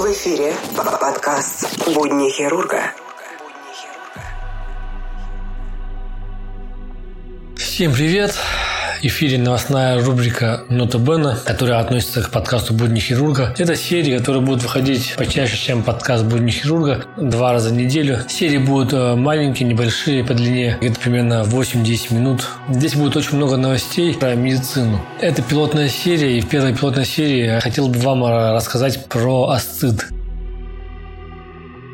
эфире подкаст «Будни хирурга». Всем привет! Эфире новостная рубрика «Нота Бена», которая относится к подкасту «Будни хирурга». Это серия, которая будет выходить почаще, чем подкаст «Будни хирурга», два раза в неделю. Серии будут э, маленькие, небольшие, по длине где-то примерно 8-10 минут. Здесь будет очень много новостей про медицину. Это пилотная серия, и в первой пилотной серии я хотел бы вам э, рассказать про асцит.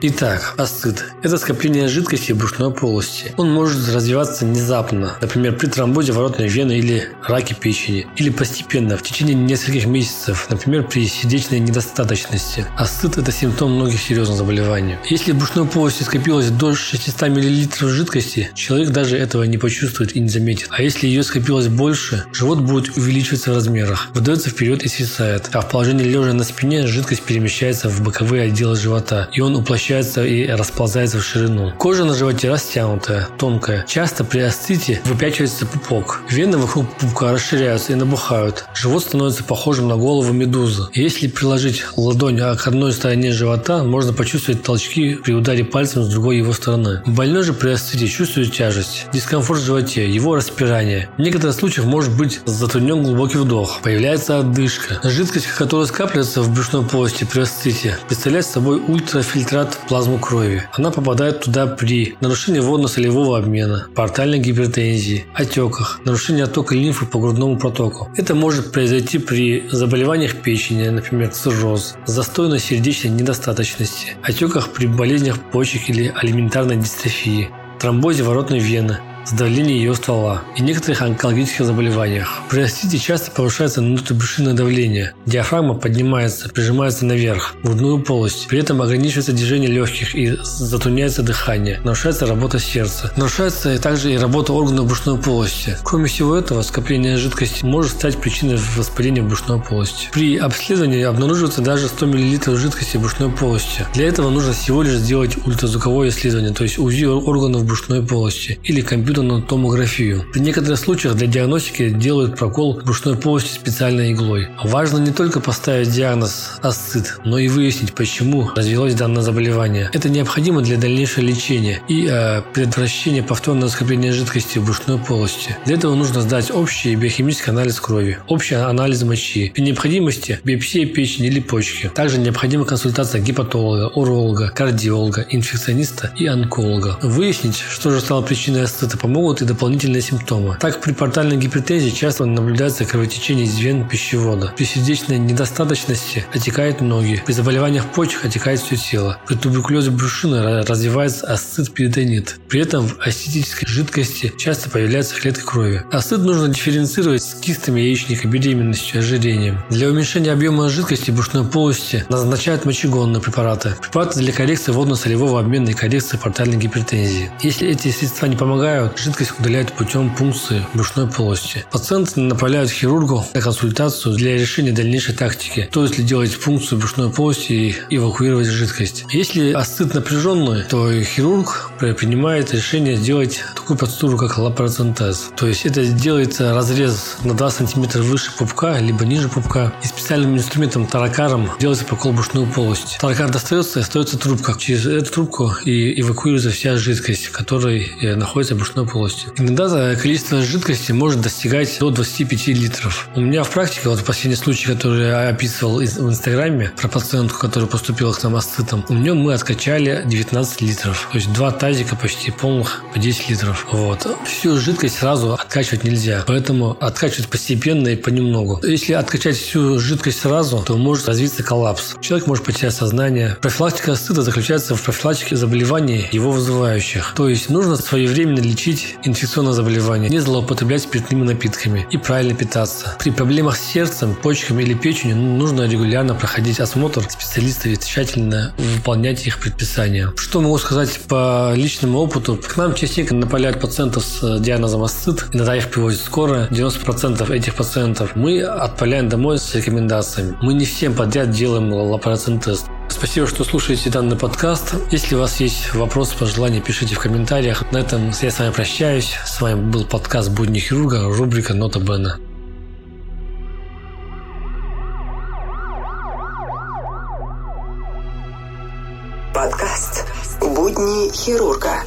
Итак, асцит – это скопление жидкости в брюшной полости. Он может развиваться внезапно, например, при тромбозе воротной вены или раке печени, или постепенно, в течение нескольких месяцев, например, при сердечной недостаточности. Асцит – это симптом многих серьезных заболеваний. Если в брюшной полости скопилось до 600 мл жидкости, человек даже этого не почувствует и не заметит. А если ее скопилось больше, живот будет увеличиваться в размерах, выдается вперед и свисает, а в положении лежа на спине жидкость перемещается в боковые отделы живота, и он уплощается смещается и расползается в ширину. Кожа на животе растянутая, тонкая. Часто при астите выпячивается пупок. Вены вокруг пупка расширяются и набухают. Живот становится похожим на голову медузы. Если приложить ладонь к одной стороне живота, можно почувствовать толчки при ударе пальцем с другой его стороны. Больной же при астите чувствует тяжесть, дискомфорт в животе, его распирание. В некоторых случаях может быть затруднен глубокий вдох, появляется отдышка. Жидкость, которая скапливается в брюшной полости при астите, представляет собой ультрафильтрат плазму крови. Она попадает туда при нарушении водно-солевого обмена, портальной гипертензии, отеках, нарушении оттока лимфы по грудному протоку. Это может произойти при заболеваниях печени, например, цирроз, застойной сердечной недостаточности, отеках при болезнях почек или алиментарной дистрофии, тромбозе воротной вены, сдавление ее ствола и некоторых онкологических заболеваниях. При астите часто повышается внутрибрюшинное давление. Диафрагма поднимается, прижимается наверх, в грудную полость. При этом ограничивается движение легких и затрудняется дыхание. Нарушается работа сердца. Нарушается также и работа органов брюшной полости. Кроме всего этого, скопление жидкости может стать причиной воспаления брюшной полости. При обследовании обнаруживается даже 100 мл жидкости брюшной полости. Для этого нужно всего лишь сделать ультразвуковое исследование, то есть УЗИ органов брюшной полости или компьютер компьютерную томографию. В некоторых случаях для диагностики делают прокол брюшной полости специальной иглой. Важно не только поставить диагноз асцит, но и выяснить, почему развилось данное заболевание. Это необходимо для дальнейшего лечения и э, предотвращения повторного скопления жидкости в брюшной полости. Для этого нужно сдать общий биохимический анализ крови, общий анализ мочи, при необходимости биопсия печени или почки. Также необходима консультация гепатолога, уролога, кардиолога, инфекциониста и онколога. Выяснить, что же стало причиной асцита, помогут и дополнительные симптомы. Так, при портальной гипертензии часто наблюдается кровотечение из вен пищевода. При сердечной недостаточности отекают ноги. При заболеваниях почек отекает все тело. При туберкулезе брюшины развивается астит-перитонит. При этом в астетической жидкости часто появляются клетки крови. Астит нужно дифференцировать с кистами яичника, беременностью, ожирением. Для уменьшения объема жидкости брюшной полости назначают мочегонные препараты. Препараты для коррекции водно-солевого обмена и коррекции портальной гипертензии. Если эти средства не помогают, жидкость удаляют путем пункции брюшной полости. Пациента направляют хирургу на консультацию для решения дальнейшей тактики. Стоит ли делать пункцию брюшной полости и эвакуировать жидкость. Если астыт напряженный, то хирург принимает решение сделать такую процедуру, как лапароцентез. То есть это делается разрез на 2 см выше пупка, либо ниже пупка. И специальным инструментом таракаром делается прокол брюшной полости. Таракар достается и остается трубка. Через эту трубку и эвакуируется вся жидкость, которая э, находится в брюшной полости. Иногда количество жидкости может достигать до 25 литров. У меня в практике, вот последний случай, который я описывал в Инстаграме, про пациентку, которая поступила к нам астытом, у нее мы откачали 19 литров. То есть два тазика почти полных по 10 литров. Вот. Всю жидкость сразу откачивать нельзя. Поэтому откачивать постепенно и понемногу. Если откачать всю жидкость сразу, то может развиться коллапс. Человек может потерять сознание. Профилактика астыта заключается в профилактике заболеваний, его вызывающих. То есть нужно своевременно лечить инфекционное заболевание, не злоупотреблять спиртными напитками и правильно питаться. При проблемах с сердцем, почками или печенью нужно регулярно проходить осмотр специалистов и тщательно выполнять их предписания. Что могу сказать по личному опыту? К нам частенько напаляют пациентов с диагнозом астыт, иногда их привозят скоро. 90% этих пациентов мы отправляем домой с рекомендациями. Мы не всем подряд делаем лапароцентез. Спасибо, что слушаете данный подкаст. Если у вас есть вопросы, пожелания, пишите в комментариях. На этом я с вами прощаюсь. С вами был подкаст «Будни хирурга», рубрика «Нота Бена». Подкаст «Будни хирурга».